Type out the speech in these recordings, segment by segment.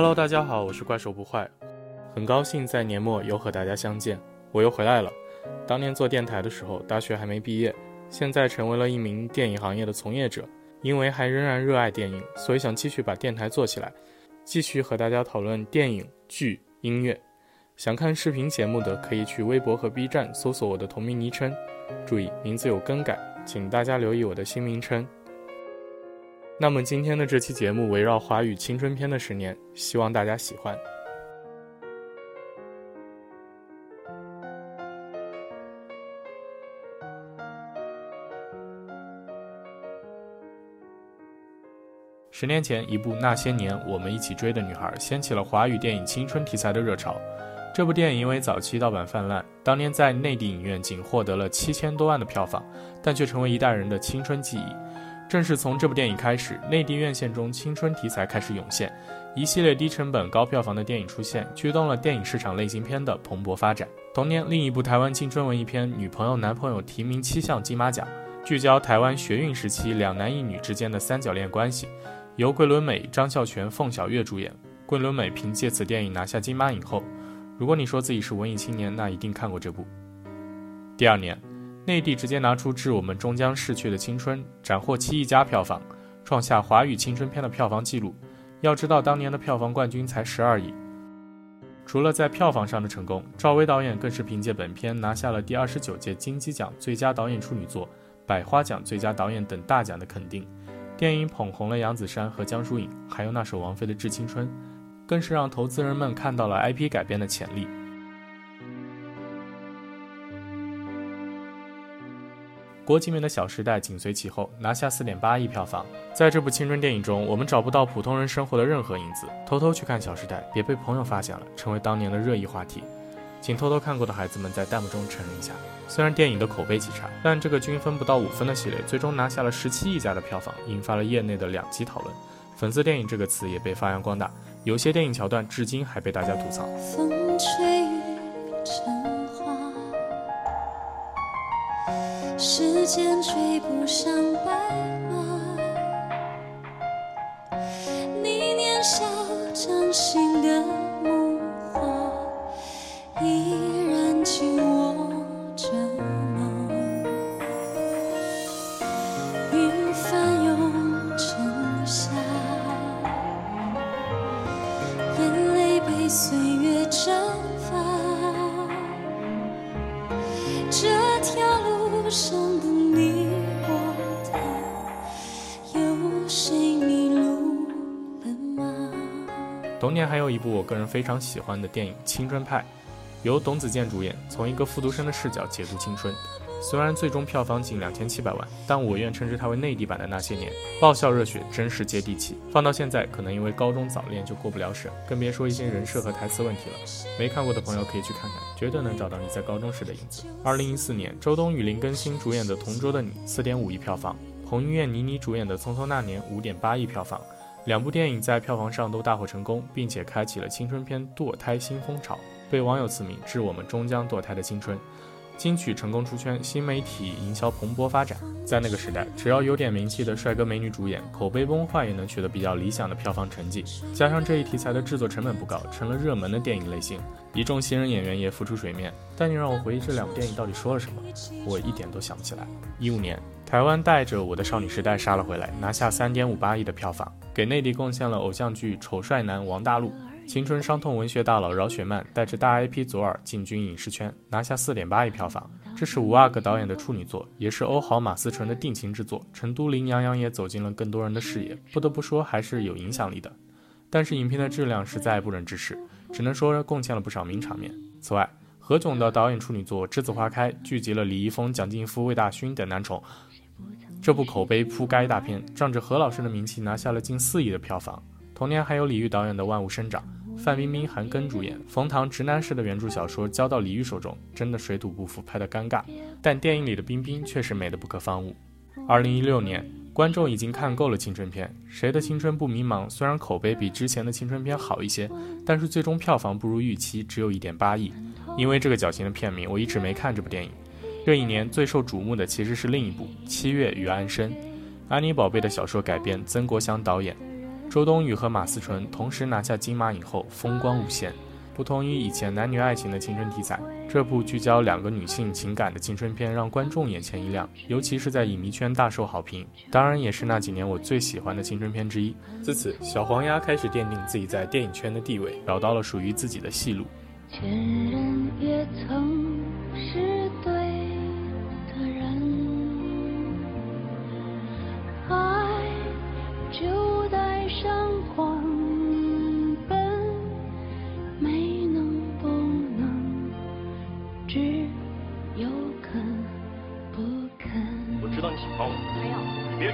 Hello，大家好，我是怪兽不坏，很高兴在年末又和大家相见，我又回来了。当年做电台的时候，大学还没毕业，现在成为了一名电影行业的从业者，因为还仍然热爱电影，所以想继续把电台做起来，继续和大家讨论电影、剧、音乐。想看视频节目的，可以去微博和 B 站搜索我的同名昵称，注意名字有更改，请大家留意我的新名称。那么今天的这期节目围绕华语青春片的十年，希望大家喜欢。十年前，一部《那些年，我们一起追的女孩》掀起了华语电影青春题材的热潮。这部电影因为早期盗版泛滥，当年在内地影院仅获得了七千多万的票房，但却成为一代人的青春记忆。正是从这部电影开始，内地院线中青春题材开始涌现，一系列低成本高票房的电影出现，驱动了电影市场类型片的蓬勃发展。同年，另一部台湾青春文艺片《女朋友男朋友》提名七项金马奖，聚焦台湾学运时期两男一女之间的三角恋关系，由桂纶镁、张孝全、凤小岳主演。桂纶镁凭借此电影拿下金马影后。如果你说自己是文艺青年，那一定看过这部。第二年。内地直接拿出致我们终将逝去的青春，斩获七亿加票房，创下华语青春片的票房纪录。要知道，当年的票房冠军才十二亿。除了在票房上的成功，赵薇导演更是凭借本片拿下了第二十九届金鸡奖最佳导演处女作、百花奖最佳导演等大奖的肯定。电影捧红了杨子姗和江疏影，还有那首王菲的《致青春》，更是让投资人们看到了 IP 改编的潜力。郭敬明的《小时代》紧随其后，拿下四点八亿票房。在这部青春电影中，我们找不到普通人生活的任何影子。偷偷去看《小时代》，别被朋友发现了，成为当年的热议话题。请偷偷看过的孩子们在弹幕中承认一下。虽然电影的口碑极差，但这个均分不到五分的系列，最终拿下了十七亿加的票房，引发了业内的两极讨论。粉丝电影这个词也被发扬光大，有些电影桥段至今还被大家吐槽。风吹时间追不上白马，你年少掌心的谁迷路了吗同年还有一部我个人非常喜欢的电影《青春派》，由董子健主演，从一个复读生的视角解读青春。虽然最终票房仅两千七百万，但我愿称之它为内地版的那些年，爆笑热血，真实接地气。放到现在，可能因为高中早恋就过不了审，更别说一些人设和台词问题了。没看过的朋友可以去看看，绝对能找到你在高中时的影子。二零一四年，周冬雨、林更新主演的《同桌的你》四点五亿票房，彭于晏、倪妮主演的《匆匆那年》五点八亿票房。两部电影在票房上都大获成功，并且开启了青春片堕胎新风潮，被网友赐名“致我们终将堕胎的青春”。金曲成功出圈，新媒体营销蓬勃发展。在那个时代，只要有点名气的帅哥美女主演，口碑崩坏也能取得比较理想的票房成绩。加上这一题材的制作成本不高，成了热门的电影类型，一众新人演员也浮出水面。但你让我回忆这两部电影到底说了什么，我一点都想不起来。一五年，台湾带着《我的少女时代》杀了回来，拿下三点五八亿的票房，给内地贡献了偶像剧丑帅男王大陆。青春伤痛文学大佬饶雪漫带着大 IP 左耳进军影视圈，拿下四点八亿票房。这是五阿哥导演的处女作，也是欧豪马思纯的定情之作。成都林洋洋也走进了更多人的视野，不得不说还是有影响力的。但是影片的质量实在不忍直视，只能说贡献了不少名场面。此外，何炅的导演处女作《栀子花开》聚集了李易峰、蒋劲夫、魏大勋等男宠，这部口碑铺盖大片，仗着何老师的名气拿下了近四亿的票房。同年还有李玉导演的《万物生长》。范冰冰、韩庚主演，冯唐直男式的原著小说交到李玉手中，真的水土不服，拍得尴尬。但电影里的冰冰确实美得不可方物。二零一六年，观众已经看够了青春片，谁的青春不迷茫？虽然口碑比之前的青春片好一些，但是最终票房不如预期，只有一点八亿。因为这个矫情的片名，我一直没看这部电影。这一年最受瞩目的其实是另一部《七月与安生》，安妮宝贝的小说改编，曾国祥导演。周冬雨和马思纯同时拿下金马影后，风光无限。不同于以前男女爱情的青春题材，这部聚焦两个女性情感的青春片让观众眼前一亮，尤其是在影迷圈大受好评。当然，也是那几年我最喜欢的青春片之一。自此，小黄鸭开始奠定自己在电影圈的地位，找到了属于自己的戏路。前人也曾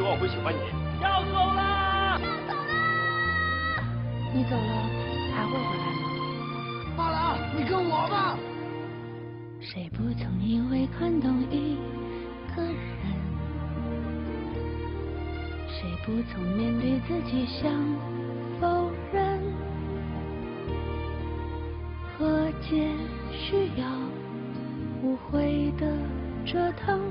我会喜欢你。要走了，要走了。你走了还会回来吗？罢了，你跟我吧。谁不曾因为看懂一个人？谁不曾面对自己想否认？和解需要无悔的折腾。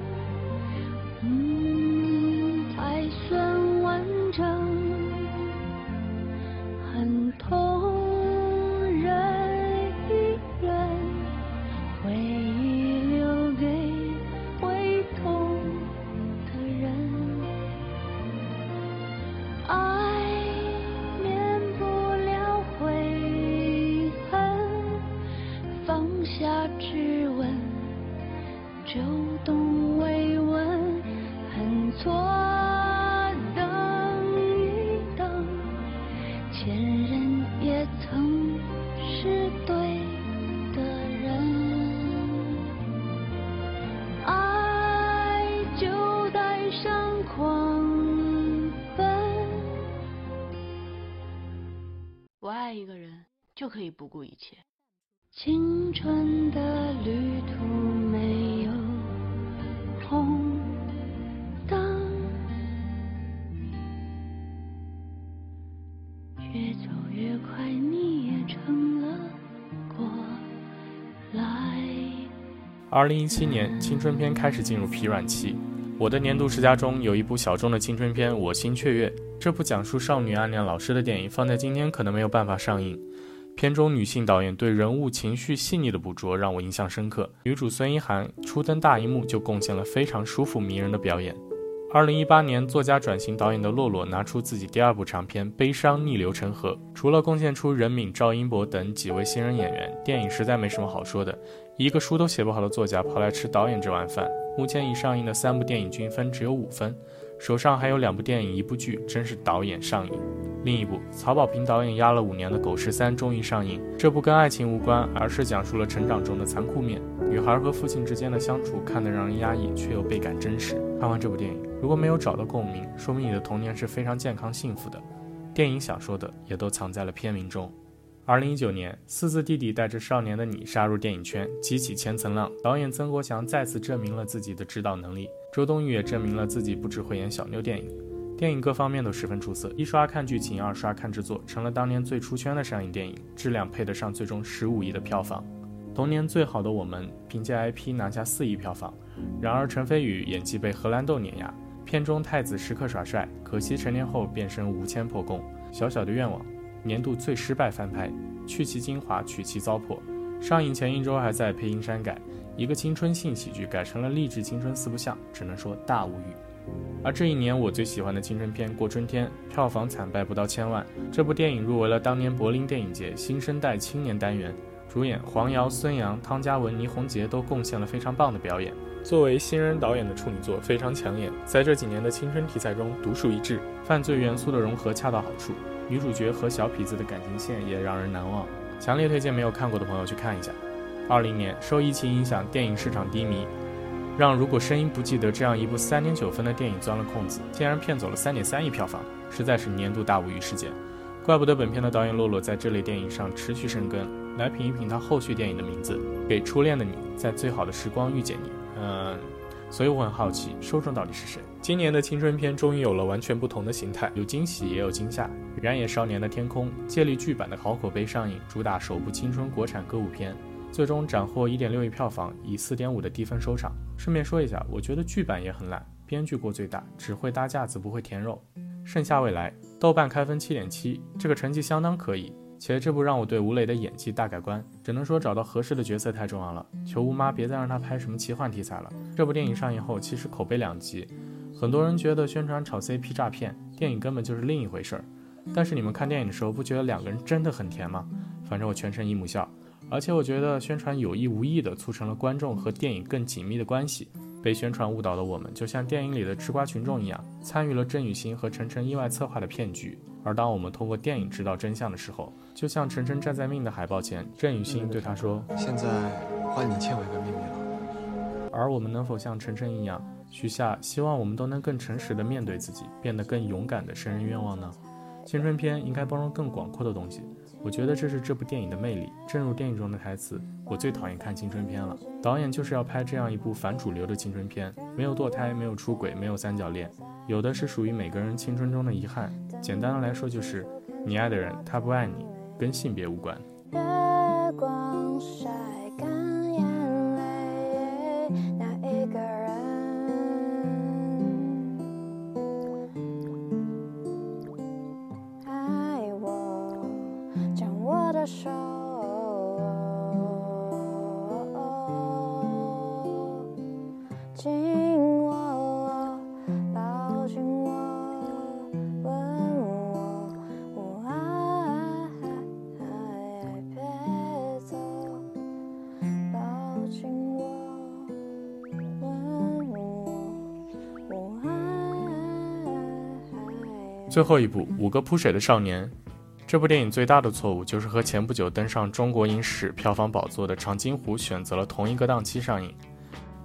不顾一切。青春的旅途没有红灯，越走越快，你也成了过来。二零一七年，青春片开始进入疲软期。我的年度十佳中有一部小众的青春片《我心雀跃》，这部讲述少女暗恋老师的电影，放在今天可能没有办法上映。片中女性导演对人物情绪细腻的捕捉让我印象深刻。女主孙一涵初登大荧幕就贡献了非常舒服迷人的表演。二零一八年，作家转型导演的洛洛拿出自己第二部长片《悲伤逆流成河》，除了贡献出任敏、赵英博等几位新人演员，电影实在没什么好说的。一个书都写不好的作家跑来吃导演这碗饭。目前已上映的三部电影均分只有五分。手上还有两部电影，一部剧，真是导演上瘾。另一部曹保平导演压了五年的《狗十三》终于上映。这部跟爱情无关，而是讲述了成长中的残酷面。女孩和父亲之间的相处，看得让人压抑，却又倍感真实。看完这部电影，如果没有找到共鸣，说明你的童年是非常健康幸福的。电影想说的，也都藏在了片名中。二零一九年，四字弟弟带着少年的你杀入电影圈，激起千层浪。导演曾国祥再次证明了自己的指导能力。周冬雨也证明了自己不只会演小妞电影，电影各方面都十分出色。一刷看剧情，二刷看制作，成了当年最出圈的上映电影，质量配得上最终十五亿的票房。童年最好的我们，凭借 IP 拿下四亿票房。然而陈飞宇演技被荷兰豆碾压，片中太子时刻耍帅，可惜成年后变身无铅破功。小小的愿望，年度最失败翻拍，去其精华，取其糟粕。上映前一周还在配音删改。一个青春性喜剧改成了励志青春四不像，只能说大无语。而这一年我最喜欢的青春片《过春天》，票房惨败不到千万。这部电影入围了当年柏林电影节新生代青年单元，主演黄瑶、孙杨、汤嘉文、倪虹洁都贡献了非常棒的表演。作为新人导演的处女作非常抢眼，在这几年的青春题材中独树一帜，犯罪元素的融合恰到好处，女主角和小痞子的感情线也让人难忘。强烈推荐没有看过的朋友去看一下。二零年受疫情影响，电影市场低迷，让如果声音不记得这样一部三点九分的电影钻了空子，竟然骗走了三点三亿票房，实在是年度大无语事件。怪不得本片的导演洛洛在这类电影上持续深耕。来品一品他后续电影的名字，《给初恋的你》在最好的时光遇见你。嗯，所以我很好奇，受众到底是谁？今年的青春片终于有了完全不同的形态，有惊喜也有惊吓。燃野少年的天空借力剧版的好口碑上映，主打首部青春国产歌舞片。最终斩获一点六亿票房，以四点五的低分收场。顺便说一下，我觉得剧版也很烂，编剧过最大，只会搭架子不会填肉。盛夏未来豆瓣开分七点七，这个成绩相当可以。且这部让我对吴磊的演技大改观，只能说找到合适的角色太重要了。求吴妈别再让他拍什么奇幻题材了。这部电影上映后，其实口碑两极，很多人觉得宣传炒 CP 诈骗，电影根本就是另一回事儿。但是你们看电影的时候，不觉得两个人真的很甜吗？反正我全程姨母笑。而且我觉得宣传有意无意地促成了观众和电影更紧密的关系。被宣传误导的我们，就像电影里的吃瓜群众一样，参与了郑雨欣和晨晨意外策划的骗局。而当我们通过电影知道真相的时候，就像晨晨站在命的海报前，郑雨欣对他说：“现在换你欠我一个秘密了。”而我们能否像晨晨一样许下希望我们都能更诚实的面对自己，变得更勇敢的生日愿望呢？青春片应该包容更广阔的东西。我觉得这是这部电影的魅力。正如电影中的台词：“我最讨厌看青春片了。”导演就是要拍这样一部反主流的青春片，没有堕胎，没有出轨，没有三角恋，有的是属于每个人青春中的遗憾。简单的来说，就是你爱的人他不爱你，跟性别无关。月光最后一部《五个扑水的少年》，这部电影最大的错误就是和前不久登上中国影史票房宝座的《长津湖》选择了同一个档期上映。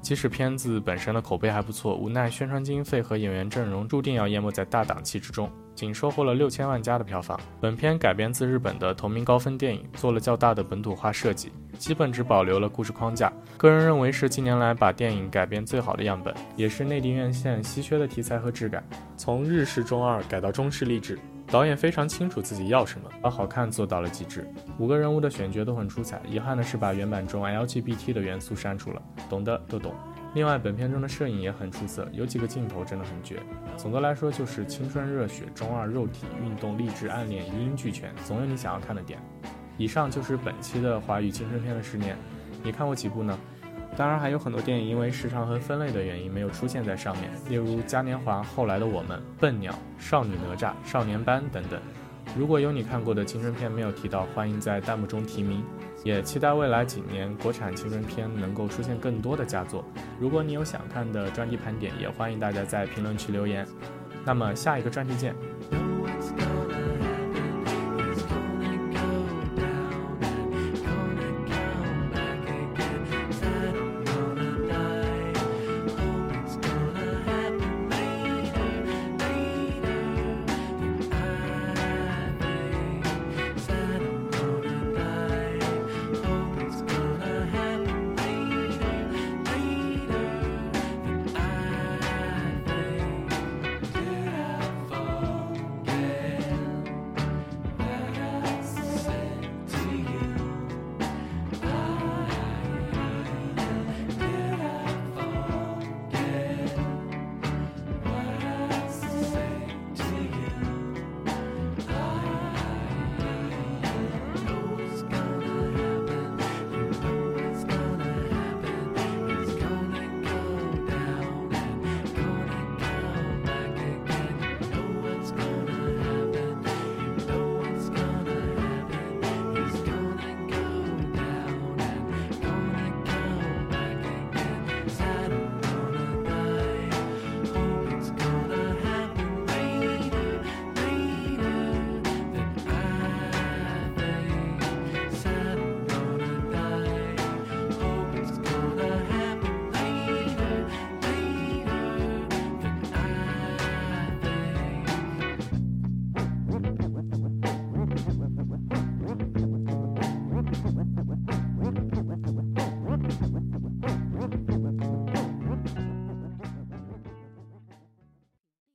即使片子本身的口碑还不错，无奈宣传经费和演员阵容注定要淹没在大档期之中，仅收获了六千万加的票房。本片改编自日本的同名高分电影，做了较大的本土化设计，基本只保留了故事框架。个人认为是近年来把电影改编最好的样本，也是内地院线稀缺的题材和质感。从日式中二改到中式励志。导演非常清楚自己要什么，把好看做到了极致。五个人物的选角都很出彩，遗憾的是把原版中 LGBT 的元素删除了，懂的都懂。另外，本片中的摄影也很出色，有几个镜头真的很绝。总的来说，就是青春热血、中二肉体、运动、励志、暗恋一应俱全，总有你想要看的点。以上就是本期的华语青春片的十年，你看过几部呢？当然还有很多电影因为时长和分类的原因没有出现在上面，例如《嘉年华》、后来的我们、笨鸟、少女哪吒、少年班等等。如果有你看过的青春片没有提到，欢迎在弹幕中提名。也期待未来几年国产青春片能够出现更多的佳作。如果你有想看的专题盘点，也欢迎大家在评论区留言。那么下一个专题见。